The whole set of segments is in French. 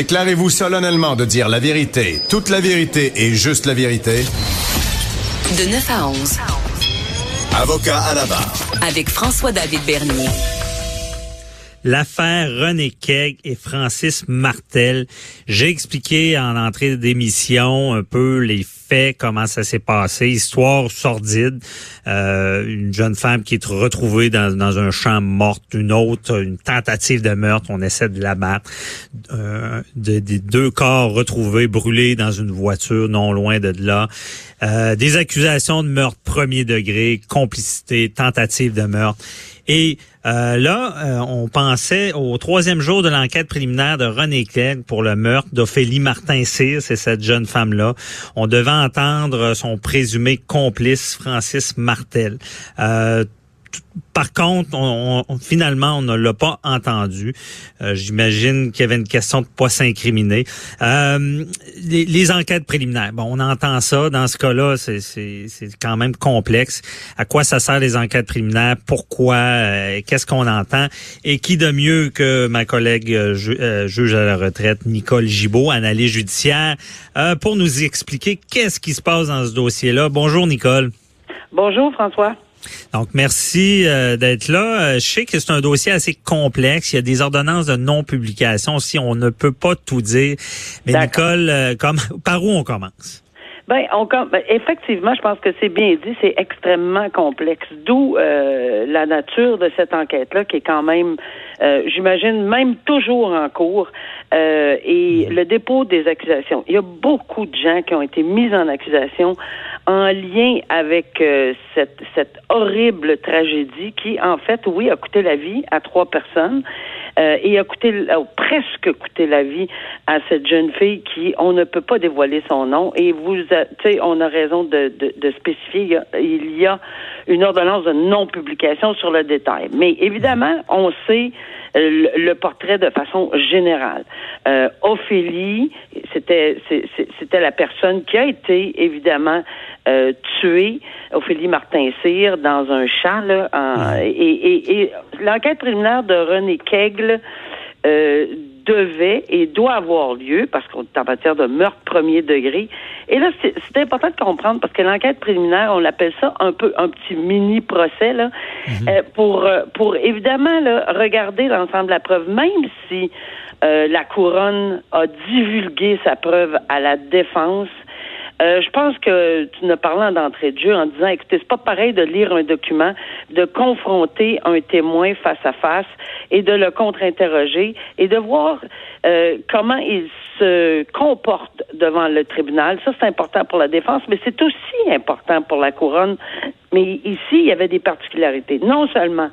Déclarez-vous solennellement de dire la vérité, toute la vérité et juste la vérité. De 9 à 11. Avocat à la barre. Avec François-David Bernier. L'affaire René Keg et Francis Martel. J'ai expliqué en entrée d'émission un peu les comment ça s'est passé, histoire sordide. Euh, une jeune femme qui est retrouvée dans, dans, un champ morte, une autre, une tentative de meurtre, on essaie de la battre. Euh, des deux corps retrouvés brûlés dans une voiture non loin de là. Euh, des accusations de meurtre premier degré, complicité, tentative de meurtre. Et euh, là, euh, on pensait au troisième jour de l'enquête préliminaire de René Clegg pour le meurtre d'Ophélie Martin-Cyr, c'est cette jeune femme-là. On devait entendre son présumé complice, Francis Martel. Euh, par contre, on, finalement, on ne l'a pas entendu. Euh, j'imagine qu'il y avait une question de pas s'incriminer. Euh, les, enquêtes préliminaires, bon, on entend ça. Dans ce cas-là, c'est quand même complexe. À quoi ça sert les enquêtes préliminaires? Pourquoi? Euh, qu'est-ce qu'on entend? Et qui de mieux que ma collègue juge à la retraite, Nicole Gibault, analyste judiciaire, pour nous expliquer qu'est-ce qui se passe dans ce dossier-là? Bonjour, Nicole. Bonjour, François. Donc, merci euh, d'être là. Euh, je sais que c'est un dossier assez complexe. Il y a des ordonnances de non-publication. Si on ne peut pas tout dire. Mais Nicole, euh, comme, par où on commence? Ben, on, ben, effectivement, je pense que c'est bien dit, c'est extrêmement complexe. D'où la nature de cette enquête-là, qui est quand même, j'imagine, même toujours en cours, et mhm. le dépôt des accusations. Il y a beaucoup de gens qui ont été mis en accusation en lien avec euh, cette, cette horrible tragédie qui, en fait, oui, a coûté la vie à trois personnes euh, et a coûté a presque coûté la vie à cette jeune fille qui, on ne peut pas dévoiler son nom. Et vous, tu sais, on a raison de, de, de spécifier, il y, a, une ordonnance de non-publication sur le détail. Mais évidemment, on sait le, portrait de façon générale. Euh, Ophélie, c'était c'était la personne qui a été évidemment euh, tuée, Ophélie Martin-Cyr, dans un champ. Là, et, et, l'enquête préliminaire de René Euh, devait et doit avoir lieu parce qu'on est en matière de meurtre premier degré. Et là, c'est important de comprendre parce que l'enquête préliminaire, on l'appelle ça un peu un petit mini procès là, mhm. euh, pour euh, pour évidemment là, regarder l'ensemble de la preuve, même si euh, la couronne a divulgué sa preuve à la défense. Euh, je pense que tu ne parlant d'entrée de jeu en disant, écoutez, c'est pas pareil de lire un document, de confronter un témoin face à face et de le contre-interroger et de voir euh, comment il se comporte devant le tribunal. Ça, c'est important pour la défense, mais c'est aussi important pour la couronne. Mais ici, il y avait des particularités. Non seulement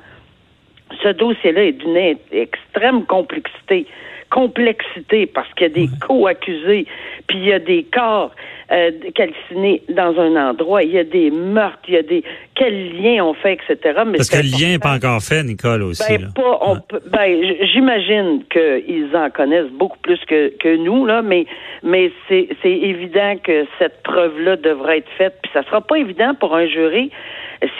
ce dossier-là est d'une extrême complexité complexité parce qu'il y a des co-accusés, puis il y a des corps euh, calcinés dans un endroit, il y a des meurtres, il y a des quels liens on fait, etc. Mais parce que le lien n'est pas encore fait, Nicole aussi. Ben, pas, on, ben, j'imagine qu'ils en connaissent beaucoup plus que, que nous là, mais mais c'est c'est évident que cette preuve-là devrait être faite, puis ça sera pas évident pour un jury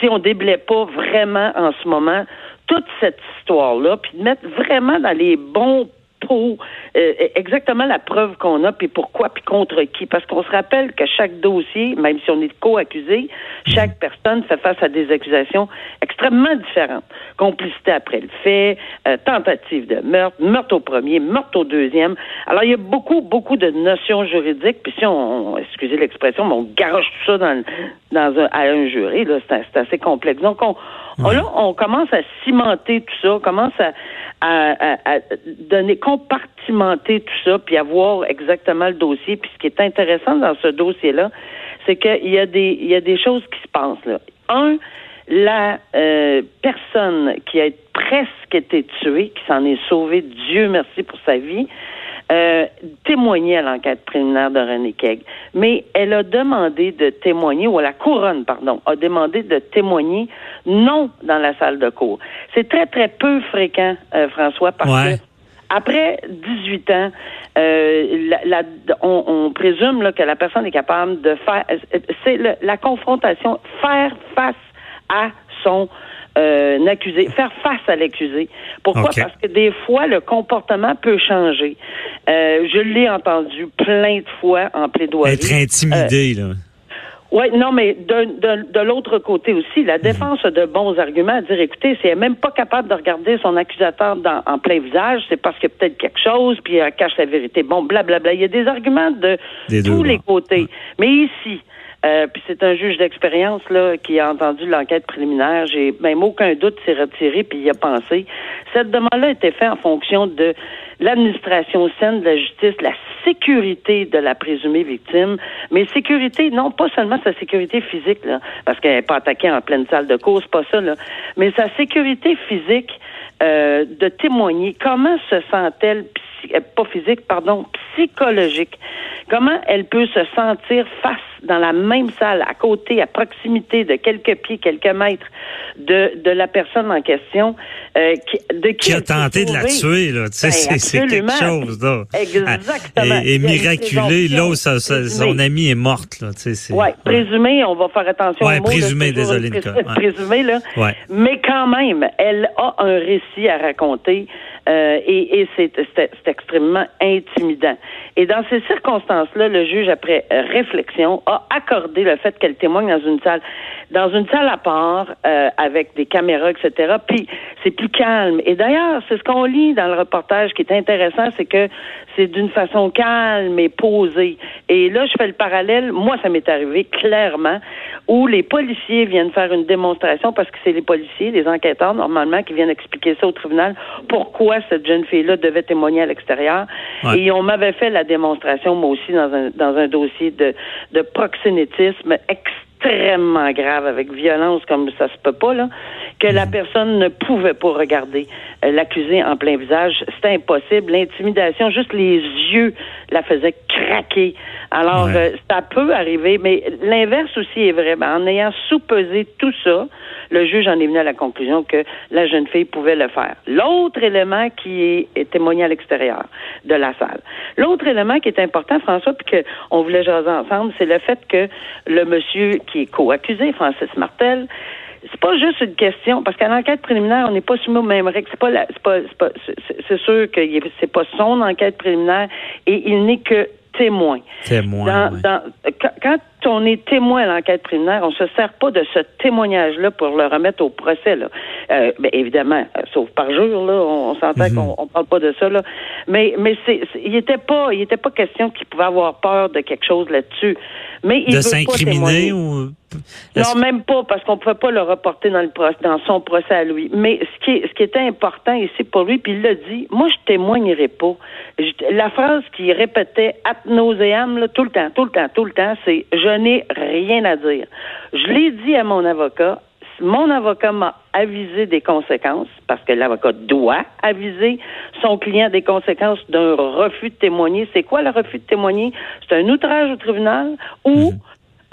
si on déblaye pas vraiment en ce moment toute cette histoire-là, puis de mettre vraiment dans les bons pour euh, exactement la preuve qu'on a, puis pourquoi, puis contre qui. Parce qu'on se rappelle que chaque dossier, même si on est co-accusé, chaque mhm. personne fait face à des accusations extrêmement différentes. Complicité après le fait, euh, tentative de meurtre, meurtre au premier, meurtre au deuxième. Alors, il y a beaucoup, beaucoup de notions juridiques, puis si on, excusez l'expression, mais on garoche tout ça dans, dans un, à un jury, là, c'est assez complexe. Donc, on, là, on commence à cimenter tout ça, on commence à, à, donner, compartimenter tout ça, puis avoir exactement le dossier. Puis ce qui est intéressant dans ce dossier-là, c'est qu'il y a des il y a des choses qui se passent là. Un, la euh, personne qui a presque été tuée, qui s'en est sauvée, Dieu merci pour sa vie, euh, témoigner à l'enquête préliminaire de René Keg. Mais elle a demandé de témoigner, ou la couronne, pardon, a demandé de témoigner non dans la salle de cours. C'est très, très peu fréquent, euh, François, parce que après 18 ans, euh, la, on, présume là, que la personne est capable de faire, c'est la confrontation, faire face à son euh, accusé, faire face à l'accusé. Pourquoi? Parce que des fois, le comportement peut changer. Euh, je l'ai entendu plein de fois en plaidoirie. Être intimidé, là. Oui, non, mais de, de, l'autre côté aussi, la défense a de bons arguments à dire, écoutez, si elle n'est même pas capable de regarder son accusateur dans, en plein visage, c'est parce qu'il y a peut-être quelque chose, puis elle cache la vérité. Bon, blablabla. Il y a des arguments de tous les côtés. Mais ici, euh, puis c'est un juge d'expérience là qui a entendu l'enquête préliminaire. J'ai même aucun doute s'est retiré puis il a pensé. Cette demande-là été faite en fonction de l'administration saine de la justice, la sécurité de la présumée victime, mais sécurité, non pas seulement sa sécurité physique, là, parce qu'elle n'est pas attaquée en pleine salle de course, pas ça, là, mais sa sécurité physique euh, de témoigner. Comment se sent-elle, euh, pas physique, pardon, psychologique? Comment elle peut se sentir face dans la même salle, à côté, à proximité de quelques pieds, quelques mètres de, de la personne en question, euh, qui, de qui, a tenté de la tuer, là. Tu sais, ben, c'est quelque chose, là. Exactement. Et, miraculé, là, ça, son amie est morte, là. Tu sais, ouais, présumé, on va faire attention ouais, présumé, désolé, Nicole. Présumé, là. Ouais. Mais quand même, elle a un récit à raconter euh, et, et c'est extrêmement intimidant. Et dans ces circonstances-là, le juge, après réflexion, a accordé le fait qu'elle témoigne dans une salle, dans une salle à part, euh, avec des caméras, etc. Puis c'est plus calme. Et d'ailleurs, c'est ce qu'on lit dans le reportage qui est intéressant, c'est que c'est d'une façon calme et posée. Et là, je fais le parallèle. Moi, ça m'est arrivé clairement où les policiers viennent faire une démonstration parce que c'est les policiers, les enquêteurs normalement qui viennent expliquer ça au tribunal pourquoi cette jeune fille-là devait témoigner à l'extérieur. Et on m'avait fait la démonstration, moi aussi, dans un, dans un dossier de, de proxénétisme extrêmement grave, avec violence comme ça se peut pas, là, que la mhm. personne ne pouvait pas regarder euh, l'accusé en plein visage. C'était impossible. L'intimidation, juste les yeux la faisaient craquer. Alors, euh, ça peut arriver, mais l'inverse aussi est vrai. En ayant sous-pesé tout ça, le juge en est venu à la conclusion que la jeune fille pouvait le faire. L'autre élément qui est, témoigné à l'extérieur de la salle. L'autre élément qui est important, François, puis qu'on voulait jaser ensemble, c'est le fait que le monsieur qui est co-accusé, Francis Martel, c'est pas juste une question, parce qu'à l'enquête préliminaire, on n'est pas soumis au même règle. C'est pas, c'est pas, c'est sûr que c'est pas son enquête préliminaire et il n'est que témoin. Témoin. quand, on est témoin à l'enquête préliminaire, on se sert pas de ce témoignage-là pour le remettre au procès. Là. Euh, ben, évidemment, euh, sauf par jour, là, on, s'entend mhm. qu'on on parle pas de ça. Là. Mais, mais c'est, il était pas, il était pas question qu'il pouvait avoir peur de quelque chose là-dessus. Mais il de s'incriminer ou non, même pas, parce qu'on ne pouvait pas le reporter dans, le dans son procès à lui. Mais ce qui, ce qui était important ici pour lui, puis il l'a dit, moi, je témoignerai pas. la phrase qu'il répétait ad nauseam, tout le temps, tout le temps, tout le temps, c'est « je n'ai rien à dire ». Je l'ai dit à mon avocat, mon avocat m'a avisé des conséquences, parce que l'avocat doit aviser son client des conséquences d'un refus de témoigner. C'est quoi le refus de témoigner? C'est un outrage au tribunal ou mhm.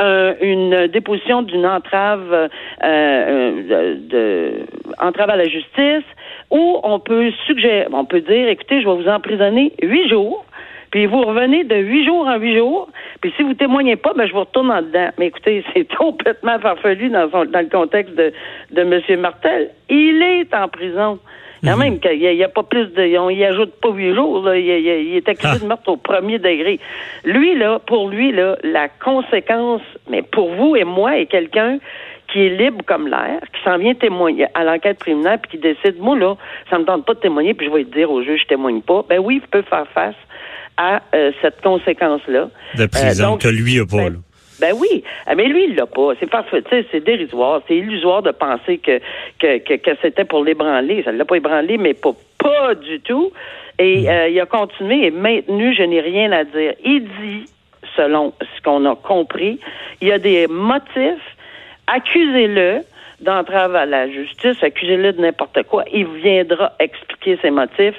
Euh, une déposition d'une entrave euh, euh, de, entrave à la justice, ou on peut suggérer, on peut dire, écoutez, je vais vous emprisonner huit jours, puis vous revenez de huit jours en huit jours, puis si vous témoignez pas, ben je vous retourne en dedans. Mais écoutez, c'est complètement farfelu dans, dans le contexte de, de M. Martel. Il est en prison. Quand même, il n'y a, pas plus de. On y ajoute pas huit jours, là. Il, est accusé ah. de meurtre au premier degré. Lui, là, pour lui, là, la conséquence, mais pour vous et moi et quelqu'un qui est libre comme l'air, qui s'en vient témoigner à l'enquête préliminaire, puis qui décide, moi, là, ça me tente pas de témoigner, puis je vais dire au juge, je témoigne pas. Ben oui, il peut faire face à euh, cette conséquence-là. De prison euh, que lui a pas, ben, ben oui, ah, mais lui, il l'a pas. C'est parfait, c'est dérisoire, c'est illusoire de penser que que, que, c'était pour l'ébranler. Ça ne l'a pas ébranlé, mais pas, pas du tout. Et mm. euh, il a continué et maintenu, je n'ai rien à dire. Il dit, selon ce qu'on a compris, il y a des motifs, accusez-le d'entrave à la justice, accusez-le de n'importe quoi, il viendra expliquer ses motifs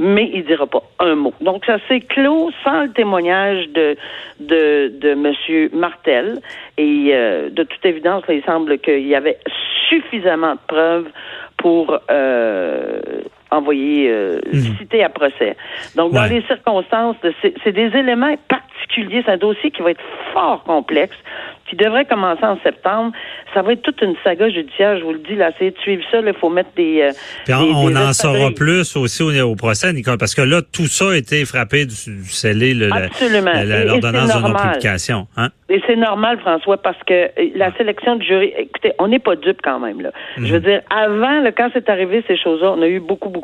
mais il dira pas un mot. Donc ça s'est clos sans le témoignage de de, de Monsieur Martel et euh, de toute évidence, il semble qu'il y avait suffisamment de preuves pour euh, envoyer euh, mhm. citer à procès. Donc dans les circonstances, c'est des éléments particuliers, c'est un dossier qui va être fort complexe qui devrait commencer en septembre. Ça va être toute une saga judiciaire, je vous le dis, là, c'est suivre ça, il faut mettre des... Euh, Puis on, en saura plus aussi au, procès, Nicole, parce que là, tout ça a été frappé du, du scellé, l'ordonnance de non-publication. Hein? Et c'est normal, François, parce que euh, la sélection du jury, écoutez, on n'est pas dupe quand même. Là. Je veux mhm. dire, avant, là, quand c'est arrivé ces choses-là, on a eu beaucoup, beaucoup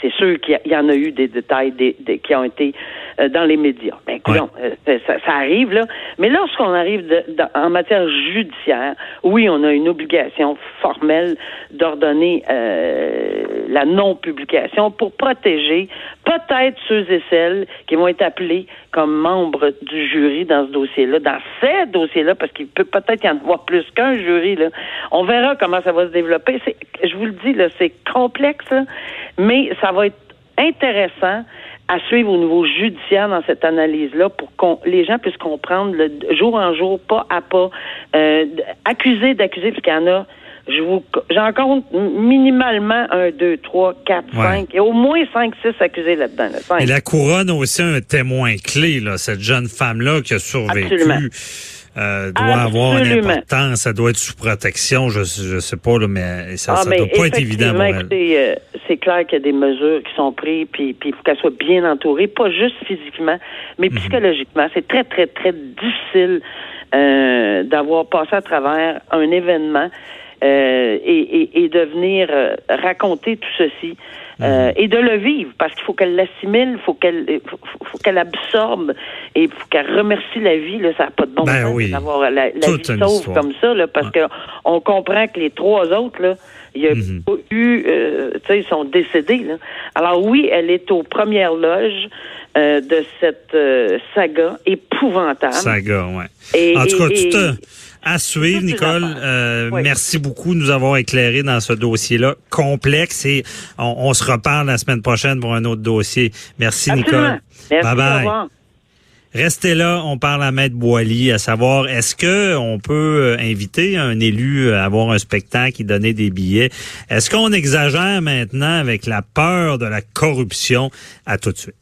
C'est sûr qu'il y, en a eu des détails qui ont été dans les médias. Ben, euh, ça, arrive, là. Mais lorsqu'on arrive en matière judiciaire, oui, on a une obligation formelle d'ordonner la non-publication pour protéger peut-être ceux et celles qui vont être appelés comme membres du jury dans ce dossier-là, dans ces dossiers-là, parce qu'il peut peut-être y en avoir plus qu'un jury. Là. On verra comment ça va se développer. Je vous le dis, là, c'est complexe, mais ça va être intéressant à suivre au niveau judiciaire dans cette analyse-là pour que les gens puissent comprendre le jour en jour, pas à pas, euh, accuser d'accuser, parce qu'il y en a je vous, j'en compte minimalement un, deux, trois, quatre, cinq, et au moins cinq, six accusés là-dedans. Et la couronne a aussi un témoin clé, là, cette jeune femme-là qui a survécu. Euh, doit avoir une importance, ça doit être sous protection, je je sais pas là, mais ça, ah, doit pas être évident pour elle. Euh, c'est clair qu'il y a des mesures qui sont prises, puis il faut qu'elle soit bien entourée, pas juste physiquement, mais mhm. psychologiquement. C'est très très très difficile euh, d'avoir passé à travers un événement euh, et, et, de venir euh, raconter tout ceci. Euh, mhm. et de le vivre parce qu'il faut qu'elle l'assimile, faut qu'elle faut, qu'elle absorbe et faut qu'elle remercie la vie là, ça n'a pas de bon ben sens d'avoir la, la vie sauve comme ça là, parce que on comprend que les trois autres là, il y a mhm. eu, euh, tu sais, ils sont décédés là. Alors oui, elle est aux premières loges. Euh, de cette saga épouvantable. Saga, ouais. en tout cas, tu te, à suivre, Nicole. Euh, merci beaucoup de nous avoir éclairé dans ce dossier-là complexe et on, se reparle la semaine prochaine pour un autre dossier. Merci, Nicole. bye bye. Restez là, on parle à Maître Boily, à savoir est-ce que on peut euh, inviter un élu à avoir un spectacle et donner des billets? Est-ce qu'on exagère maintenant avec la peur de la corruption? À tout de suite.